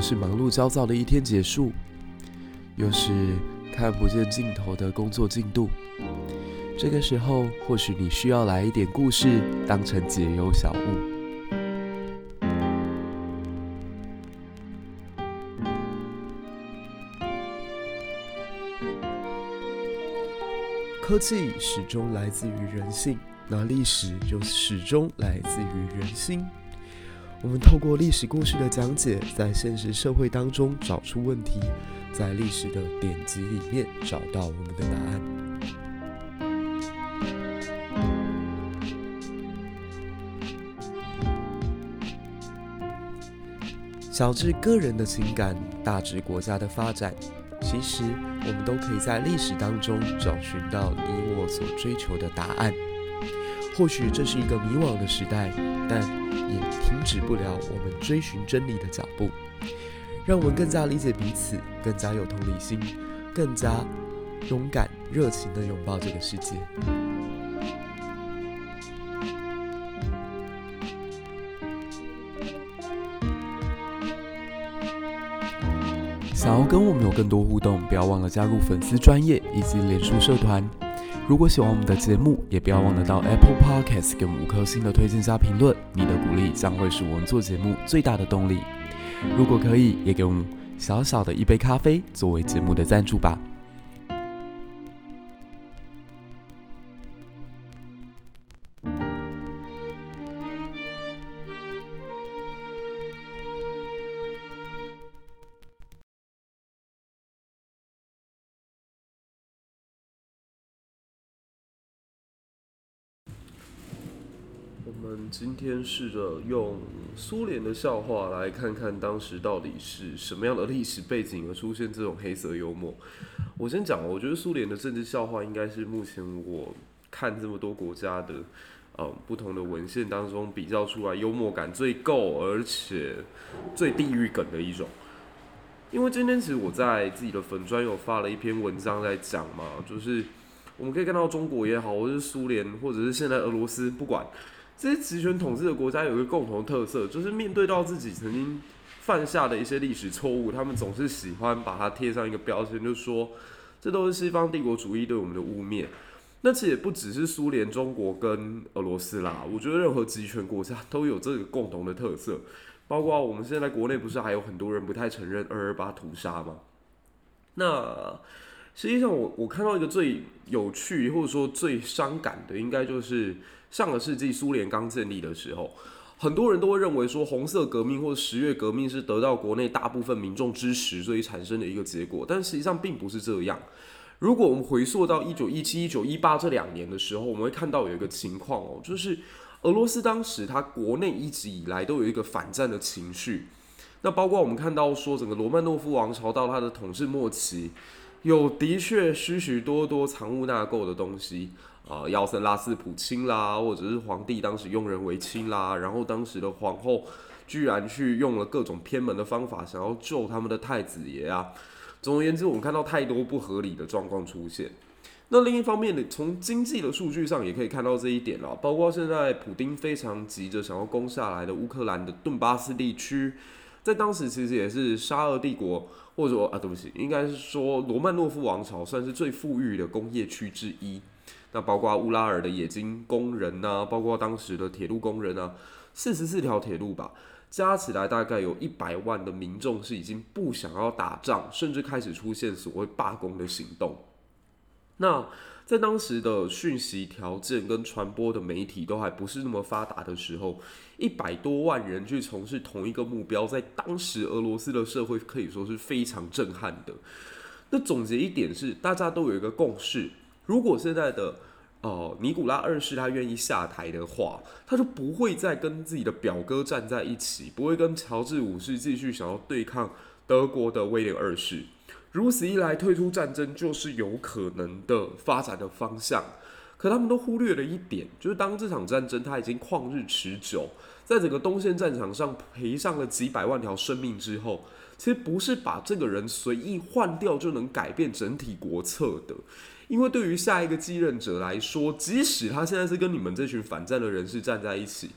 是忙碌焦躁的一天结束，又是看不见尽头的工作进度。这个时候，或许你需要来一点故事，当成解忧小物。科技始终来自于人性，那历史就始终来自于人心。我们透过历史故事的讲解，在现实社会当中找出问题，在历史的典籍里面找到我们的答案。小至个人的情感，大至国家的发展。其实，我们都可以在历史当中找寻到你我所追求的答案。或许这是一个迷惘的时代，但也停止不了我们追寻真理的脚步。让我们更加理解彼此，更加有同理心，更加勇敢、热情地拥抱这个世界。想要跟我们有更多互动，不要忘了加入粉丝专业以及脸书社团。如果喜欢我们的节目，也不要忘了到 Apple Podcast 给我们五颗星的推荐加评论。你的鼓励将会是我们做节目最大的动力。如果可以，也给我们小小的一杯咖啡作为节目的赞助吧。今天试着用苏联的笑话来看看当时到底是什么样的历史背景而出现这种黑色幽默。我先讲，我觉得苏联的政治笑话应该是目前我看这么多国家的，呃，不同的文献当中比较出来幽默感最够，而且最地狱梗的一种。因为今天其实我在自己的粉专有发了一篇文章在讲嘛，就是我们可以看到中国也好，或是苏联，或者是现在俄罗斯，不管。这些集权统治的国家有一个共同特色，就是面对到自己曾经犯下的一些历史错误，他们总是喜欢把它贴上一个标签，就说这都是西方帝国主义对我们的污蔑。那其实也不只是苏联、中国跟俄罗斯啦，我觉得任何集权国家都有这个共同的特色，包括我们现在国内不是还有很多人不太承认二二八屠杀吗？那实际上我我看到一个最有趣或者说最伤感的，应该就是。上个世纪苏联刚建立的时候，很多人都会认为说红色革命或者十月革命是得到国内大部分民众支持，所以产生的一个结果。但实际上并不是这样。如果我们回溯到一九一七、一九一八这两年的时候，我们会看到有一个情况哦，就是俄罗斯当时它国内一直以来都有一个反战的情绪。那包括我们看到说，整个罗曼诺夫王朝到它的统治末期，有的确许许多多藏污纳垢的东西。啊，亚森拉斯普京啦，或者是皇帝当时用人唯亲啦，然后当时的皇后居然去用了各种偏门的方法，想要救他们的太子爷啊。总而言之，我们看到太多不合理的状况出现。那另一方面呢，从经济的数据上也可以看到这一点了，包括现在普丁非常急着想要攻下来的乌克兰的顿巴斯地区，在当时其实也是沙俄帝国，或者说啊，对不起，应该是说罗曼诺夫王朝算是最富裕的工业区之一。那包括乌拉尔的冶金工人呐、包括当时的铁路工人啊，四十四条铁路吧，加起来大概有一百万的民众是已经不想要打仗，甚至开始出现所谓罢工的行动。那在当时的讯息条件跟传播的媒体都还不是那么发达的时候，一百多万人去从事同一个目标，在当时俄罗斯的社会可以说是非常震撼的。那总结一点是，大家都有一个共识。如果现在的呃尼古拉二世他愿意下台的话，他就不会再跟自己的表哥站在一起，不会跟乔治五世继续想要对抗德国的威廉二世。如此一来，退出战争就是有可能的发展的方向。可他们都忽略了一点，就是当这场战争它已经旷日持久，在整个东线战场上赔上了几百万条生命之后。其实不是把这个人随意换掉就能改变整体国策的，因为对于下一个继任者来说，即使他现在是跟你们这群反战的人士站在一起，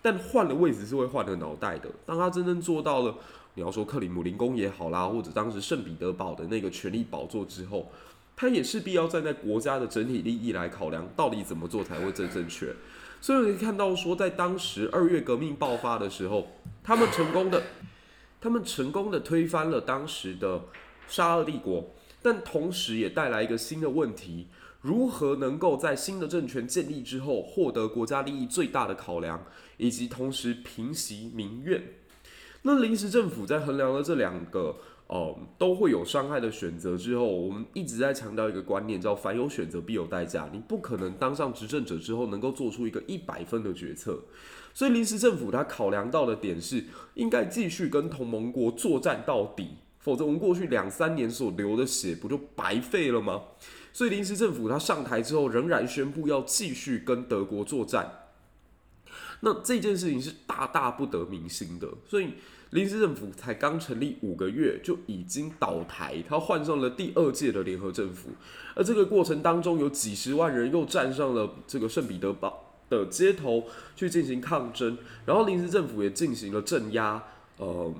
但换了位置是会换了脑袋的。当他真正做到了，你要说克里姆林宫也好啦，或者当时圣彼得堡的那个权力宝座之后，他也势必要站在国家的整体利益来考量，到底怎么做才会最正确。所以可以看到说，在当时二月革命爆发的时候，他们成功的，他们成功的推翻了当时的沙俄帝国，但同时也带来一个新的问题。如何能够在新的政权建立之后获得国家利益最大的考量，以及同时平息民怨？那临时政府在衡量了这两个呃都会有伤害的选择之后，我们一直在强调一个观念，叫凡有选择必有代价。你不可能当上执政者之后能够做出一个一百分的决策。所以临时政府他考量到的点是，应该继续跟同盟国作战到底，否则我们过去两三年所流的血不就白费了吗？所以临时政府他上台之后，仍然宣布要继续跟德国作战。那这件事情是大大不得民心的。所以临时政府才刚成立五个月，就已经倒台，他换上了第二届的联合政府。而这个过程当中，有几十万人又站上了这个圣彼得堡的街头去进行抗争，然后临时政府也进行了镇压，呃，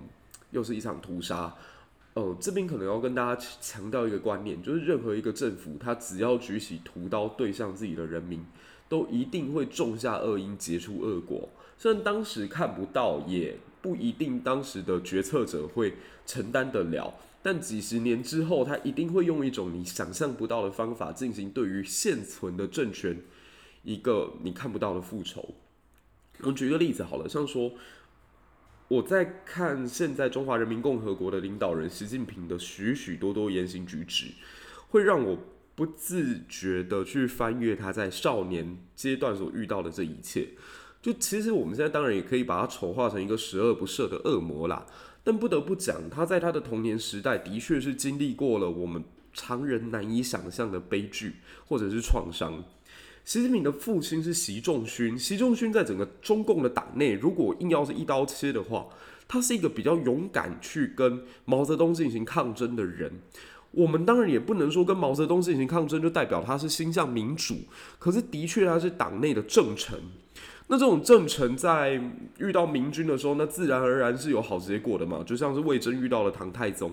又是一场屠杀。呃，这边可能要跟大家强调一个观念，就是任何一个政府，他只要举起屠刀对向自己的人民，都一定会种下恶因，结出恶果。虽然当时看不到，也不一定当时的决策者会承担得了，但几十年之后，他一定会用一种你想象不到的方法进行对于现存的政权一个你看不到的复仇。我举个例子好了，像说。我在看现在中华人民共和国的领导人习近平的许许多多言行举止，会让我不自觉的去翻阅他在少年阶段所遇到的这一切。就其实我们现在当然也可以把他丑化成一个十恶不赦的恶魔啦，但不得不讲，他在他的童年时代的确是经历过了我们常人难以想象的悲剧或者是创伤。习近平的父亲是习仲勋，习仲勋在整个中共的党内，如果硬要是一刀切的话，他是一个比较勇敢去跟毛泽东进行抗争的人。我们当然也不能说跟毛泽东进行抗争就代表他是心向民主，可是的确他是党内的正臣。那这种正臣在遇到明君的时候，那自然而然是有好结果的嘛，就像是魏征遇到了唐太宗。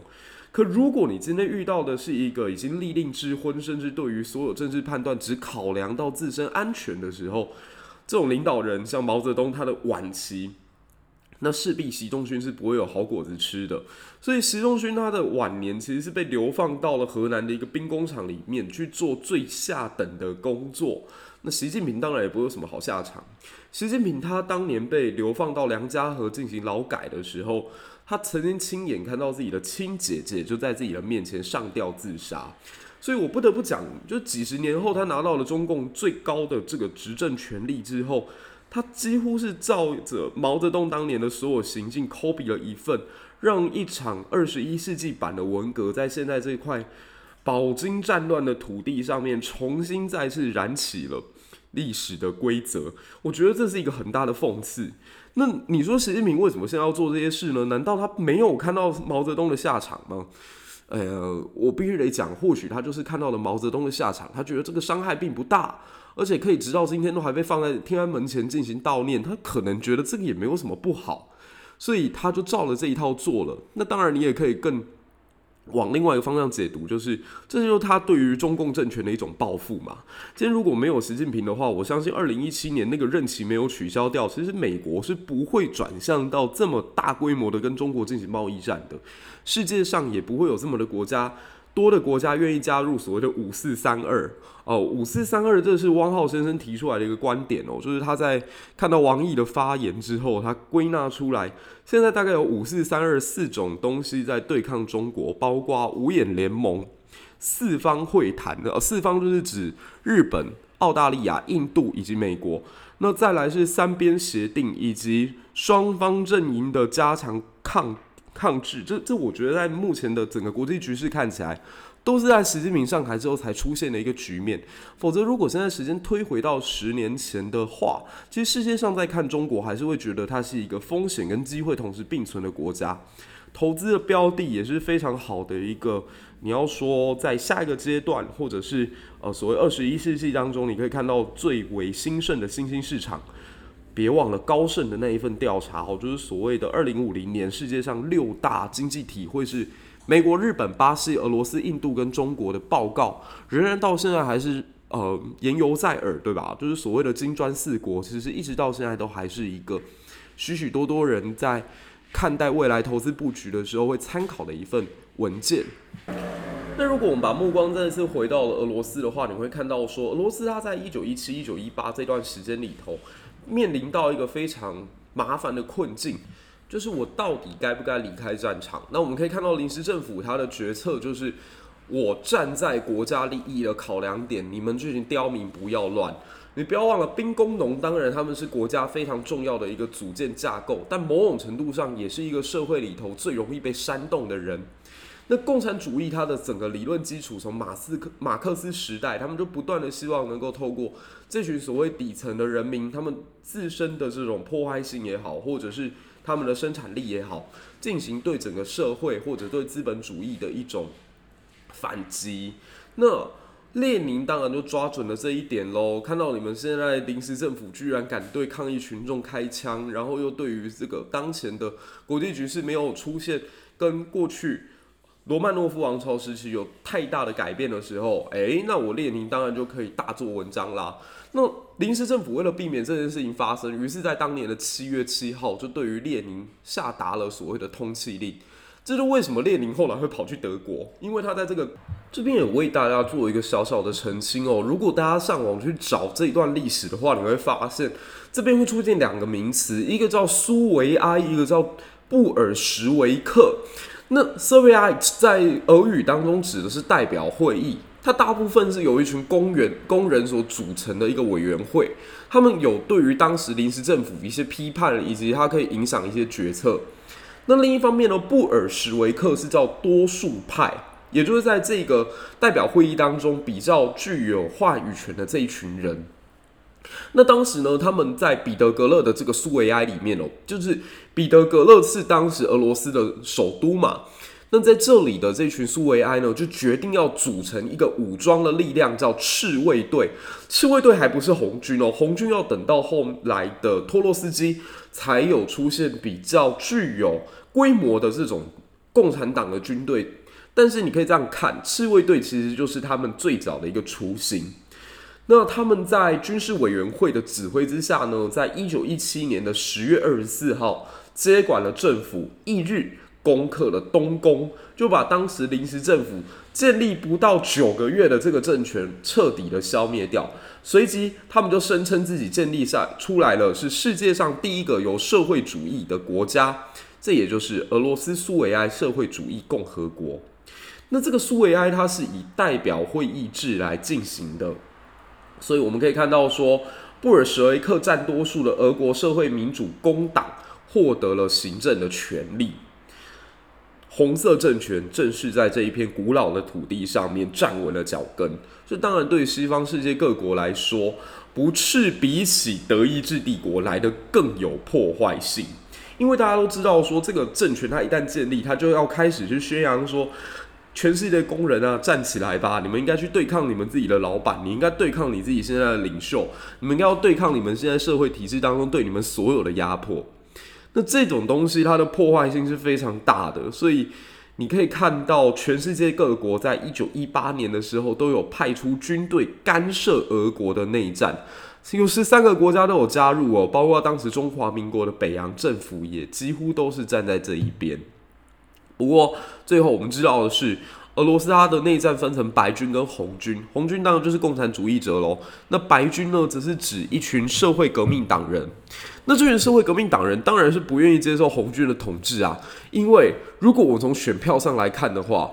可如果你今天遇到的是一个已经立令智昏，甚至对于所有政治判断只考量到自身安全的时候，这种领导人像毛泽东，他的晚期，那势必习仲勋是不会有好果子吃的。所以习仲勋他的晚年其实是被流放到了河南的一个兵工厂里面去做最下等的工作。那习近平当然也不会有什么好下场。习近平他当年被流放到梁家河进行劳改的时候。他曾经亲眼看到自己的亲姐姐就在自己的面前上吊自杀，所以我不得不讲，就几十年后他拿到了中共最高的这个执政权力之后，他几乎是照着毛泽东当年的所有行径 copy 了一份，让一场二十一世纪版的文革在现在这块饱经战乱的土地上面重新再次燃起了历史的规则。我觉得这是一个很大的讽刺。那你说习近平为什么现在要做这些事呢？难道他没有看到毛泽东的下场吗？呃，我必须得讲，或许他就是看到了毛泽东的下场，他觉得这个伤害并不大，而且可以直到今天都还被放在天安门前进行悼念，他可能觉得这个也没有什么不好，所以他就照了这一套做了。那当然，你也可以更。往另外一个方向解读，就是这就是他对于中共政权的一种报复嘛。今天如果没有习近平的话，我相信二零一七年那个任期没有取消掉，其实美国是不会转向到这么大规模的跟中国进行贸易战的，世界上也不会有这么的国家。多的国家愿意加入所谓的五四三二哦，五四三二，这是汪浩先生提出来的一个观点哦，就是他在看到王毅的发言之后，他归纳出来，现在大概有五四三二四种东西在对抗中国，包括五眼联盟、四方会谈的，四方就是指日本、澳大利亚、印度以及美国，那再来是三边协定以及双方阵营的加强抗。抗拒，这这我觉得在目前的整个国际局势看起来，都是在习近平上台之后才出现的一个局面。否则，如果现在时间推回到十年前的话，其实世界上在看中国，还是会觉得它是一个风险跟机会同时并存的国家，投资的标的也是非常好的一个。你要说在下一个阶段，或者是呃所谓二十一世纪当中，你可以看到最为兴盛的新兴市场。别忘了高盛的那一份调查哦，就是所谓的二零五零年世界上六大经济体会是美国、日本、巴西、俄罗斯、印度跟中国的报告，仍然到现在还是呃言犹在耳，对吧？就是所谓的金砖四国，其实一直到现在都还是一个许许多多人在看待未来投资布局的时候会参考的一份文件。那如果我们把目光再次回到了俄罗斯的话，你会看到说，俄罗斯它在一九一七、一九一八这段时间里头，面临到一个非常麻烦的困境，就是我到底该不该离开战场？那我们可以看到临时政府他的决策就是，我站在国家利益的考量点，你们这群刁民不要乱。你不要忘了，兵工农当然他们是国家非常重要的一个组建架构，但某种程度上也是一个社会里头最容易被煽动的人。那共产主义它的整个理论基础，从马斯克、马克思时代，他们就不断的希望能够透过这群所谓底层的人民，他们自身的这种破坏性也好，或者是他们的生产力也好，进行对整个社会或者对资本主义的一种反击。那列宁当然就抓准了这一点喽，看到你们现在临时政府居然敢对抗议群众开枪，然后又对于这个当前的国际局势没有出现跟过去。罗曼诺夫王朝时期有太大的改变的时候，诶，那我列宁当然就可以大做文章啦。那临时政府为了避免这件事情发生，于是，在当年的七月七号，就对于列宁下达了所谓的通缉令。这就为什么列宁后来会跑去德国，因为他在这个这边也为大家做一个小小的澄清哦。如果大家上网去找这一段历史的话，你会发现这边会出现两个名词，一个叫苏维埃，一个叫布尔什维克。那 Soviet 在俄语当中指的是代表会议，它大部分是由一群工员工人所组成的一个委员会，他们有对于当时临时政府一些批判，以及它可以影响一些决策。那另一方面呢，布尔什维克是叫多数派，也就是在这个代表会议当中比较具有话语权的这一群人。那当时呢，他们在彼得格勒的这个苏维埃里面哦，就是彼得格勒是当时俄罗斯的首都嘛。那在这里的这群苏维埃呢，就决定要组成一个武装的力量，叫赤卫队。赤卫队还不是红军哦，红军要等到后来的托洛斯基才有出现比较具有规模的这种共产党的军队。但是你可以这样看，赤卫队其实就是他们最早的一个雏形。那他们在军事委员会的指挥之下呢，在一九一七年的十月二十四号接管了政府，翌日攻克了东宫，就把当时临时政府建立不到九个月的这个政权彻底的消灭掉。随即，他们就声称自己建立下出来了，是世界上第一个有社会主义的国家，这也就是俄罗斯苏维埃社会主义共和国。那这个苏维埃它是以代表会议制来进行的。所以我们可以看到说，布尔什维克占多数的俄国社会民主工党获得了行政的权力，红色政权正式在这一片古老的土地上面站稳了脚跟。这当然对西方世界各国来说，不是比起德意志帝国来得更有破坏性，因为大家都知道说，这个政权它一旦建立，它就要开始去宣扬说。全世界的工人啊，站起来吧！你们应该去对抗你们自己的老板，你应该对抗你自己现在的领袖，你们应该要对抗你们现在社会体制当中对你们所有的压迫。那这种东西它的破坏性是非常大的，所以你可以看到全世界各国在一九一八年的时候都有派出军队干涉俄国的内战，有十三个国家都有加入哦，包括当时中华民国的北洋政府也几乎都是站在这一边。不过，最后我们知道的是，俄罗斯它的内战分成白军跟红军。红军当然就是共产主义者喽。那白军呢，则是指一群社会革命党人。那这群社会革命党人当然是不愿意接受红军的统治啊，因为如果我从选票上来看的话，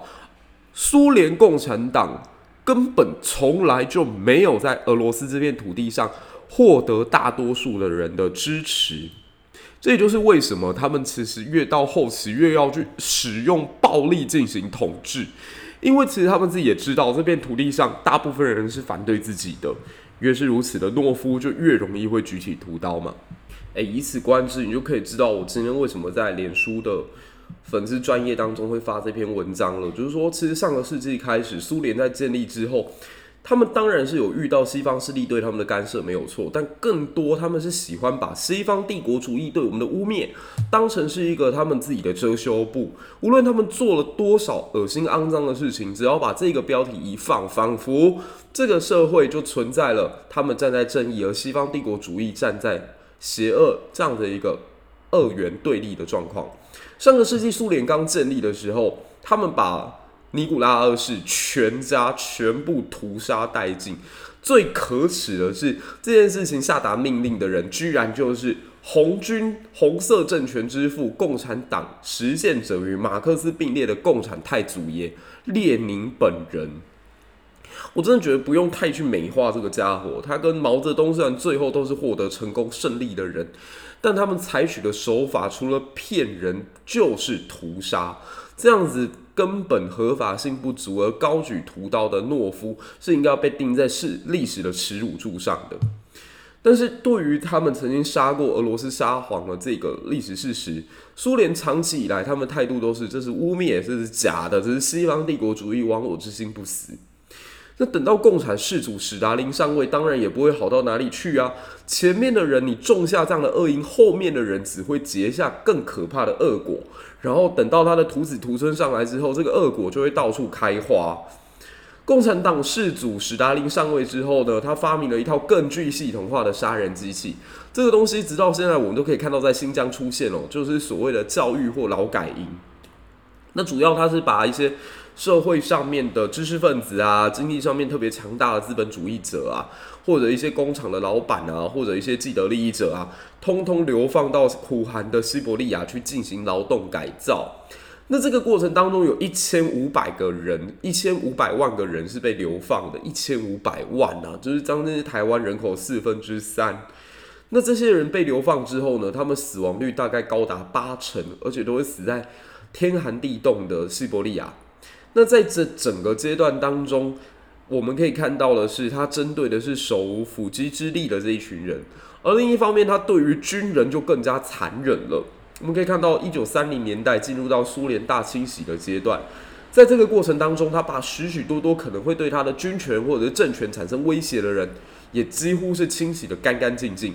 苏联共产党根本从来就没有在俄罗斯这片土地上获得大多数的人的支持。这也就是为什么他们其实越到后期越要去使用暴力进行统治，因为其实他们自己也知道这片土地上大部分人是反对自己的，越是如此的懦夫就越容易会举起屠刀嘛。诶，以此观之，你就可以知道我今天为什么在脸书的粉丝专业当中会发这篇文章了。就是说，其实上个世纪开始，苏联在建立之后，他们当然是有遇到西方势力对他们的干涉，没有错。但更多他们是喜欢把西方帝国主义对我们的污蔑当成是一个他们自己的遮羞布。无论他们做了多少恶心肮脏的事情，只要把这个标题一放，仿佛这个社会就存在了他们站在正义，而西方帝国主义站在邪恶这样的一个二元对立的状况。上个世纪苏联刚建立的时候，他们把尼古拉二世全家全部屠杀殆尽，最可耻的是这件事情下达命令的人，居然就是红军红色政权之父、共产党实践者与马克思并列的共产太祖爷列宁本人。我真的觉得不用太去美化这个家伙，他跟毛泽东虽然最后都是获得成功胜利的人，但他们采取的手法除了骗人就是屠杀，这样子。根本合法性不足而高举屠刀的懦夫是应该要被钉在是历史的耻辱柱上的。但是对于他们曾经杀过俄罗斯沙皇的这个历史事实，苏联长期以来他们态度都是这是污蔑，这是假的，这是西方帝国主义亡我之心不死。那等到共产世祖史达林上位，当然也不会好到哪里去啊。前面的人你种下这样的恶因，后面的人只会结下更可怕的恶果。然后等到他的徒子徒孙上来之后，这个恶果就会到处开花。共产党世祖史达林上位之后呢，他发明了一套更具系统化的杀人机器。这个东西直到现在我们都可以看到在新疆出现哦，就是所谓的教育或劳改营。那主要他是把一些。社会上面的知识分子啊，经济上面特别强大的资本主义者啊，或者一些工厂的老板啊，或者一些既得利益者啊，通通流放到苦寒的西伯利亚去进行劳动改造。那这个过程当中，有一千五百个人，一千五百万个人是被流放的，一千五百万啊，就是将近台湾人口四分之三。那这些人被流放之后呢，他们死亡率大概高达八成，而且都会死在天寒地冻的西伯利亚。那在这整个阶段当中，我们可以看到的是，他针对的是手无缚鸡之力的这一群人，而另一方面，他对于军人就更加残忍了。我们可以看到，一九三零年代进入到苏联大清洗的阶段，在这个过程当中，他把许许多多可能会对他的军权或者是政权产生威胁的人，也几乎是清洗得干干净净。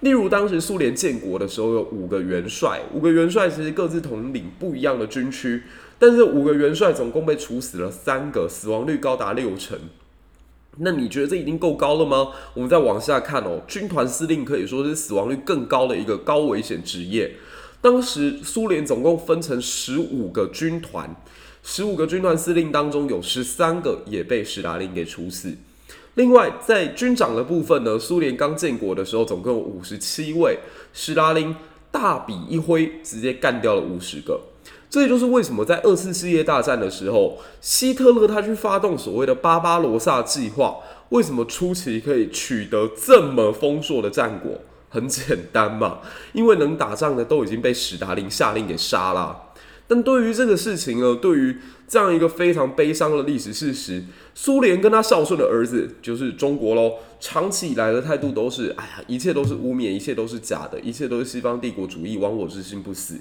例如，当时苏联建国的时候，有五个元帅，五个元帅其实各自统领不一样的军区。但是五个元帅总共被处死了三个，死亡率高达六成。那你觉得这已经够高了吗？我们再往下看哦，军团司令可以说是死亡率更高的一个高危险职业。当时苏联总共分成十五个军团，十五个军团司令当中有十三个也被史达林给处死。另外，在军长的部分呢，苏联刚建国的时候总共有五十七位，史达林大笔一挥，直接干掉了五十个。这也就是为什么在二次世界大战的时候，希特勒他去发动所谓的巴巴罗萨计划，为什么初期可以取得这么丰硕的战果？很简单嘛，因为能打仗的都已经被史达林下令给杀了。但对于这个事情呢，对于这样一个非常悲伤的历史事实，苏联跟他孝顺的儿子就是中国喽，长期以来的态度都是：哎呀，一切都是污蔑，一切都是假的，一切都是西方帝国主义亡我之心不死。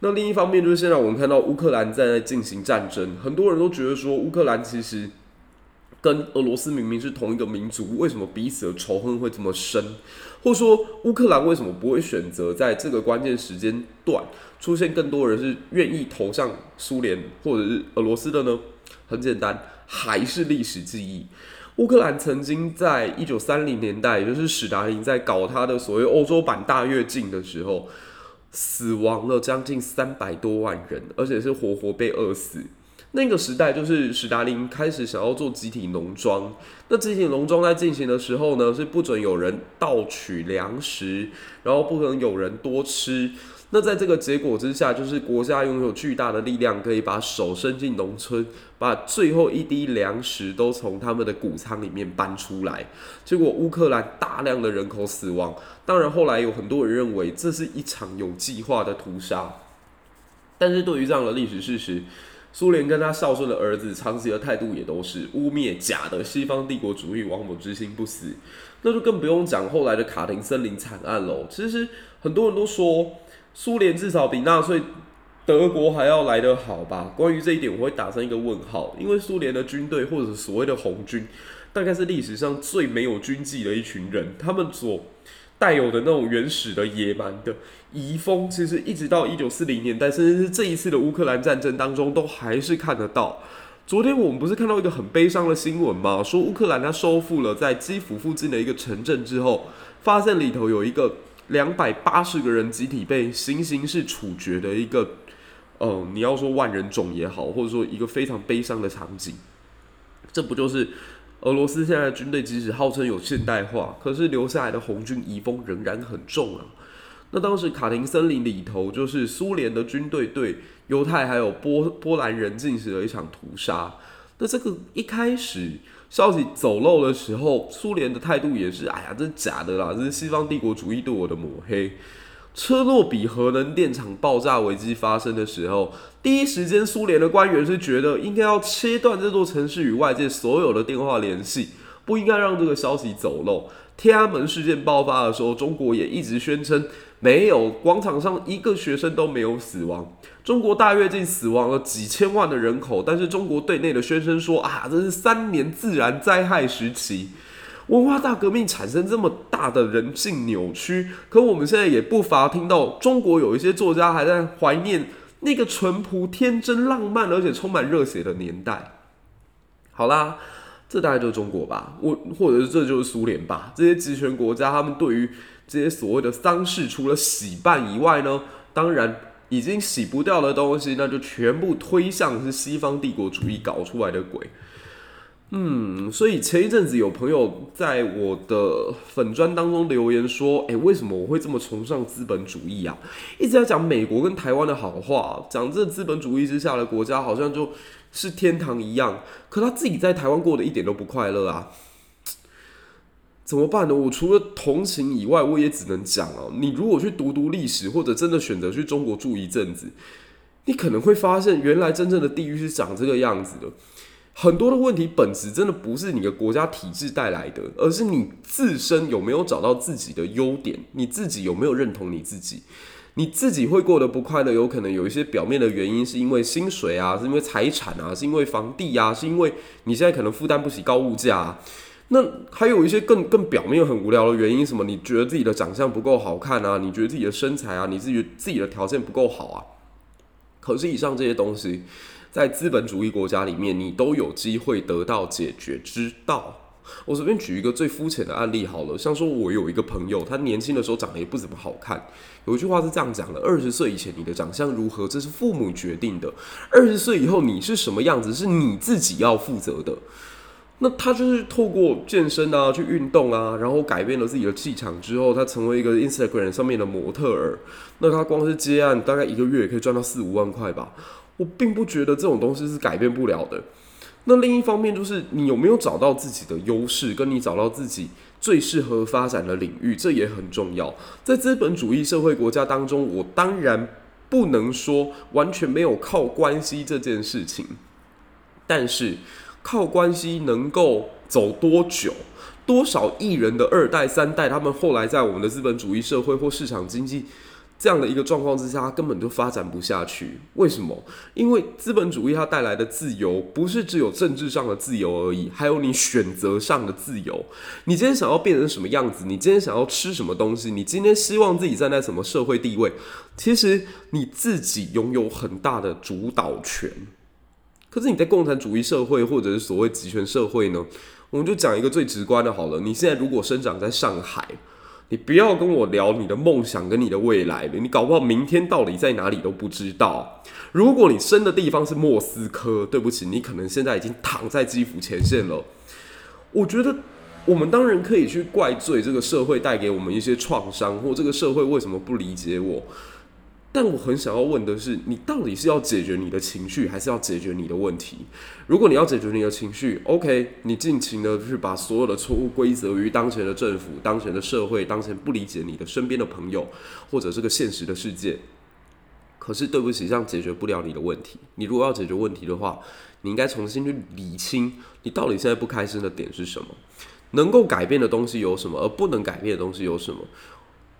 那另一方面就是现在我们看到乌克兰在进行战争，很多人都觉得说乌克兰其实跟俄罗斯明明是同一个民族，为什么彼此的仇恨会这么深？或者说乌克兰为什么不会选择在这个关键时间段出现更多人是愿意投向苏联或者是俄罗斯的呢？很简单，还是历史记忆。乌克兰曾经在一九三零年代，也就是史达林在搞他的所谓欧洲版大跃进的时候。死亡了将近三百多万人，而且是活活被饿死。那个时代就是史达林开始想要做集体农庄。那集体农庄在进行的时候呢，是不准有人盗取粮食，然后不可能有人多吃。那在这个结果之下，就是国家拥有巨大的力量，可以把手伸进农村，把最后一滴粮食都从他们的谷仓里面搬出来。结果乌克兰大量的人口死亡。当然，后来有很多人认为这是一场有计划的屠杀。但是对于这样的历史事实，苏联跟他孝顺的儿子长期的态度也都是污蔑假的西方帝国主义亡我之心不死。那就更不用讲后来的卡廷森林惨案喽。其实很多人都说。苏联至少比纳粹德国还要来得好吧？关于这一点，我会打上一个问号，因为苏联的军队或者所谓的红军，大概是历史上最没有军纪的一群人，他们所带有的那种原始的野蛮的遗风，其实一直到一九四零年代，甚至是这一次的乌克兰战争当中，都还是看得到。昨天我们不是看到一个很悲伤的新闻吗？说乌克兰它收复了在基辅附近的一个城镇之后，发现里头有一个两百八十个人集体被行刑式处决的一个。嗯，你要说万人冢也好，或者说一个非常悲伤的场景，这不就是俄罗斯现在军队即使号称有现代化，可是留下来的红军遗风仍然很重啊。那当时卡廷森林里头，就是苏联的军队对犹太还有波波兰人进行了一场屠杀。那这个一开始消息走漏的时候，苏联的态度也是，哎呀，这是假的啦，这是西方帝国主义对我的抹黑。车诺比核能电厂爆炸危机发生的时候，第一时间苏联的官员是觉得应该要切断这座城市与外界所有的电话联系，不应该让这个消息走漏。天安门事件爆发的时候，中国也一直宣称没有，广场上一个学生都没有死亡。中国大跃进死亡了几千万的人口，但是中国对内的宣称说啊，这是三年自然灾害时期。文化大革命产生这么大的人性扭曲，可我们现在也不乏听到中国有一些作家还在怀念那个淳朴、天真、浪漫而且充满热血的年代。好啦，这大概就是中国吧，我或者是这就是苏联吧。这些集权国家，他们对于这些所谓的丧事，除了喜办以外呢，当然已经洗不掉的东西，那就全部推向是西方帝国主义搞出来的鬼。嗯，所以前一阵子有朋友在我的粉专当中留言说：“诶、为什么我会这么崇尚资本主义啊？一直在讲美国跟台湾的好话，讲这资本主义之下的国家好像就是天堂一样。可他自己在台湾过得一点都不快乐啊，怎么办呢？我除了同情以外，我也只能讲哦，你如果去读读历史，或者真的选择去中国住一阵子，你可能会发现，原来真正的地狱是长这个样子的。”很多的问题本质真的不是你的国家体制带来的，而是你自身有没有找到自己的优点，你自己有没有认同你自己，你自己会过得不快乐，有可能有一些表面的原因，是因为薪水啊，是因为财产啊，是因为房地啊，是因为你现在可能负担不起高物价啊。那还有一些更更表面很无聊的原因，什么你觉得自己的长相不够好看啊，你觉得自己的身材啊，你自己自己的条件不够好啊。可是以上这些东西。在资本主义国家里面，你都有机会得到解决之道。我随便举一个最肤浅的案例好了，像说我有一个朋友，他年轻的时候长得也不怎么好看。有一句话是这样讲的：二十岁以前你的长相如何，这是父母决定的；二十岁以后你是什么样子，是你自己要负责的。那他就是透过健身啊，去运动啊，然后改变了自己的气场之后，他成为一个 Instagram 上面的模特儿。那他光是接案，大概一个月可以赚到四五万块吧。我并不觉得这种东西是改变不了的。那另一方面，就是你有没有找到自己的优势，跟你找到自己最适合发展的领域，这也很重要。在资本主义社会国家当中，我当然不能说完全没有靠关系这件事情，但是靠关系能够走多久？多少艺人的二代、三代，他们后来在我们的资本主义社会或市场经济。这样的一个状况之下，它根本就发展不下去。为什么？因为资本主义它带来的自由，不是只有政治上的自由而已，还有你选择上的自由。你今天想要变成什么样子？你今天想要吃什么东西？你今天希望自己站在什么社会地位？其实你自己拥有很大的主导权。可是你在共产主义社会或者是所谓集权社会呢？我们就讲一个最直观的好了。你现在如果生长在上海。你不要跟我聊你的梦想跟你的未来了，你搞不好明天到底在哪里都不知道。如果你生的地方是莫斯科，对不起，你可能现在已经躺在基辅前线了。我觉得我们当然可以去怪罪这个社会带给我们一些创伤，或这个社会为什么不理解我。但我很想要问的是，你到底是要解决你的情绪，还是要解决你的问题？如果你要解决你的情绪，OK，你尽情的去把所有的错误归责于当前的政府、当前的社会、当前不理解你的身边的朋友，或者这个现实的世界。可是对不起，这样解决不了你的问题。你如果要解决问题的话，你应该重新去理清，你到底现在不开心的点是什么？能够改变的东西有什么？而不能改变的东西有什么？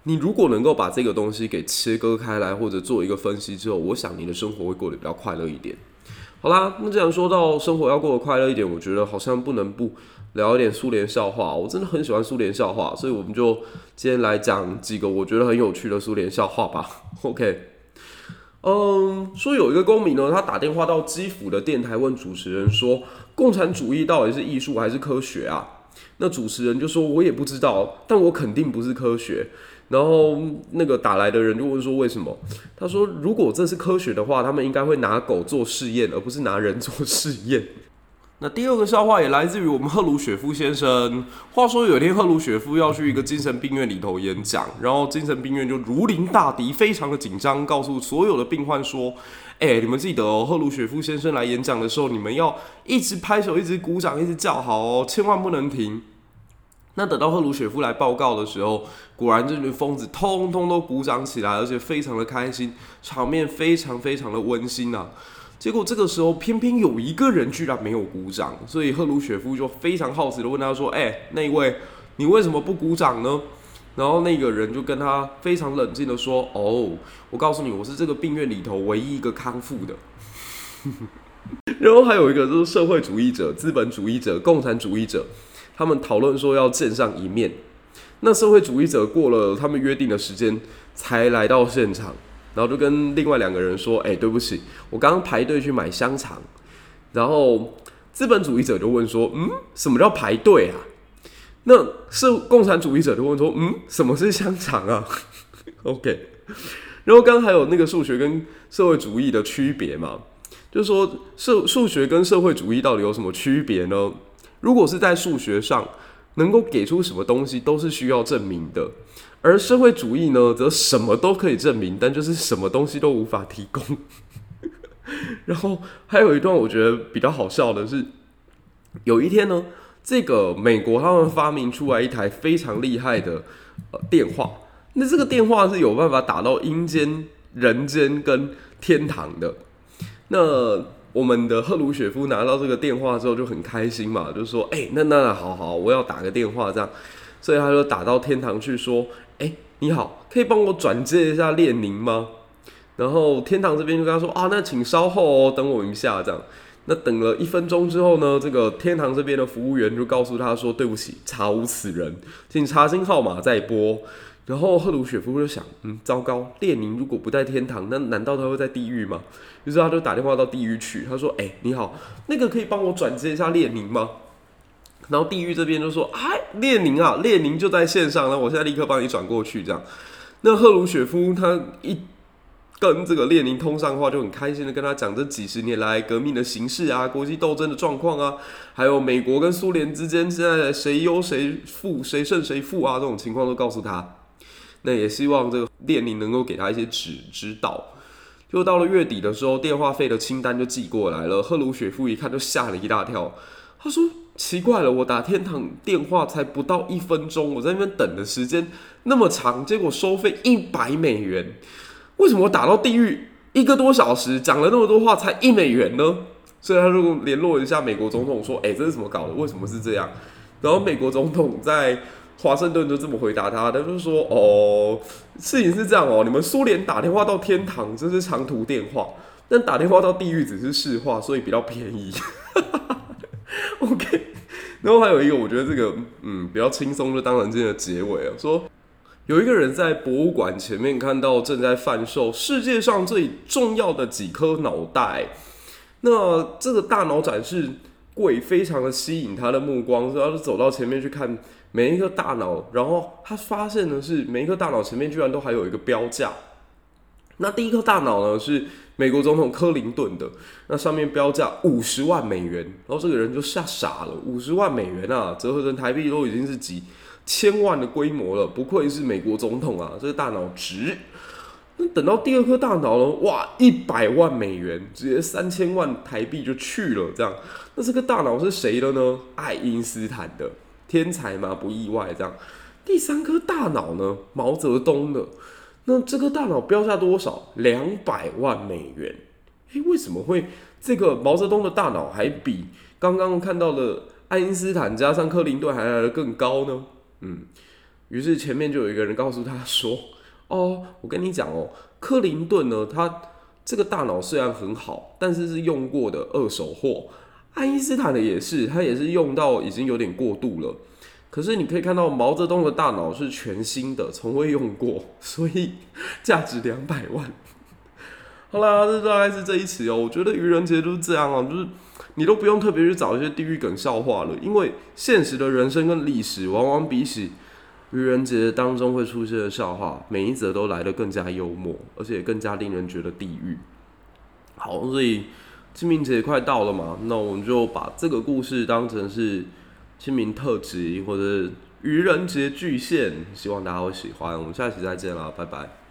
你如果能够把这个东西给切割开来，或者做一个分析之后，我想你的生活会过得比较快乐一点。好啦，那既然说到生活要过得快乐一点，我觉得好像不能不聊一点苏联笑话。我真的很喜欢苏联笑话，所以我们就今天来讲几个我觉得很有趣的苏联笑话吧。OK，嗯，说有一个公民呢，他打电话到基辅的电台问主持人说：“共产主义到底是艺术还是科学啊？”那主持人就说：“我也不知道，但我肯定不是科学。”然后那个打来的人就问说：“为什么？”他说：“如果这是科学的话，他们应该会拿狗做试验，而不是拿人做试验。”那第二个笑话也来自于我们赫鲁雪夫先生。话说有一天，赫鲁雪夫要去一个精神病院里头演讲，然后精神病院就如临大敌，非常的紧张，告诉所有的病患说：“哎，你们记得哦，赫鲁雪夫先生来演讲的时候，你们要一直拍手，一直鼓掌，一直叫好哦，千万不能停。”那等到赫鲁雪夫来报告的时候，果然这群疯子通通都鼓掌起来，而且非常的开心，场面非常非常的温馨啊。结果这个时候，偏偏有一个人居然没有鼓掌，所以赫鲁雪夫就非常好奇的问他说：“哎，那一位，你为什么不鼓掌呢？”然后那个人就跟他非常冷静的说：“哦，我告诉你，我是这个病院里头唯一一个康复的。”然后还有一个就是社会主义者、资本主义者、共产主义者。他们讨论说要见上一面，那社会主义者过了他们约定的时间才来到现场，然后就跟另外两个人说：“哎，对不起，我刚刚排队去买香肠。”然后资本主义者就问说：“嗯，什么叫排队啊？”那社共产主义者就问说：“嗯，什么是香肠啊？”OK，然后刚刚还有那个数学跟社会主义的区别嘛，就是说社数学跟社会主义到底有什么区别呢？如果是在数学上能够给出什么东西都是需要证明的，而社会主义呢，则什么都可以证明，但就是什么东西都无法提供。然后还有一段我觉得比较好笑的是，有一天呢，这个美国他们发明出来一台非常厉害的呃电话，那这个电话是有办法打到阴间、人间跟天堂的，那。我们的赫鲁雪夫拿到这个电话之后就很开心嘛，就说：“哎、欸，那那好好，我要打个电话这样。”所以他就打到天堂去说：“哎、你好，可以帮我转接一下列宁吗？”然后天堂这边就跟他说：“啊，那请稍后哦，等我一下这样。”那等了一分钟之后呢，这个天堂这边的服务员就告诉他说：“对不起，查无此人，请查询号码再拨。”然后赫鲁雪夫就想，嗯，糟糕，列宁如果不在天堂，那难道他会在地狱吗？于是他就打电话到地狱去，他说：“哎，你好，那个可以帮我转接一下列宁吗？”然后地狱这边就说：“哎，列宁啊，列宁就在线上，那我现在立刻帮你转过去。”这样，那赫鲁雪夫他一跟这个列宁通上话，就很开心的跟他讲这几十年来革命的形势啊，国际斗争的状况啊，还有美国跟苏联之间现在谁优谁负，谁胜谁负啊，这种情况都告诉他。那也希望这个列宁能够给他一些指指导。就到了月底的时候，电话费的清单就寄过来了。赫鲁雪夫一看就吓了一大跳，他说：“奇怪了，我打天堂电话才不到一分钟，我在那边等的时间那么长，结果收费一百美元，为什么我打到地狱一个多小时，讲了那么多话才一美元呢？”所以他就联络一下美国总统说：“哎，这是怎么搞的？为什么是这样？”然后美国总统在。华盛顿就这么回答他，他就说：“哦，事情是这样哦，你们苏联打电话到天堂这是长途电话，但打电话到地狱只是市话，所以比较便宜。”OK，然后还有一个，我觉得这个嗯比较轻松，就当然这个结尾了。说有一个人在博物馆前面看到正在贩售世界上最重要的几颗脑袋，那这个大脑展示柜非常的吸引他的目光，所以他就走到前面去看。每一颗大脑，然后他发现的是，每一颗大脑前面居然都还有一个标价。那第一颗大脑呢，是美国总统克林顿的，那上面标价五十万美元。然后这个人就吓傻了，五十万美元啊，折合成台币都已经是几千万的规模了。不愧是美国总统啊，这个大脑值。那等到第二颗大脑呢，哇，一百万美元，直接三千万台币就去了。这样，那这个大脑是谁的呢？爱因斯坦的。天才嘛，不意外。这样，第三颗大脑呢？毛泽东的。那这颗大脑标价多少？两百万美元。诶，为什么会这个毛泽东的大脑还比刚刚看到的爱因斯坦加上克林顿还来得更高呢？嗯，于是前面就有一个人告诉他说：“ 哦，我跟你讲哦，克林顿呢，他这个大脑虽然很好，但是是用过的二手货。爱因斯坦的也是，他也是用到已经有点过度了。可是你可以看到毛泽东的大脑是全新的，从未用过，所以价值两百万。好啦，这大概是这一期哦。我觉得愚人节就是这样哦，就是你都不用特别去找一些地狱梗笑话了，因为现实的人生跟历史往往比起。愚人节当中会出现的笑话，每一则都来得更加幽默，而且更加令人觉得地狱。好，所以清明节快到了嘛，那我们就把这个故事当成是清明特辑或者愚人节巨献，希望大家会喜欢。我们下期再见啦，拜拜。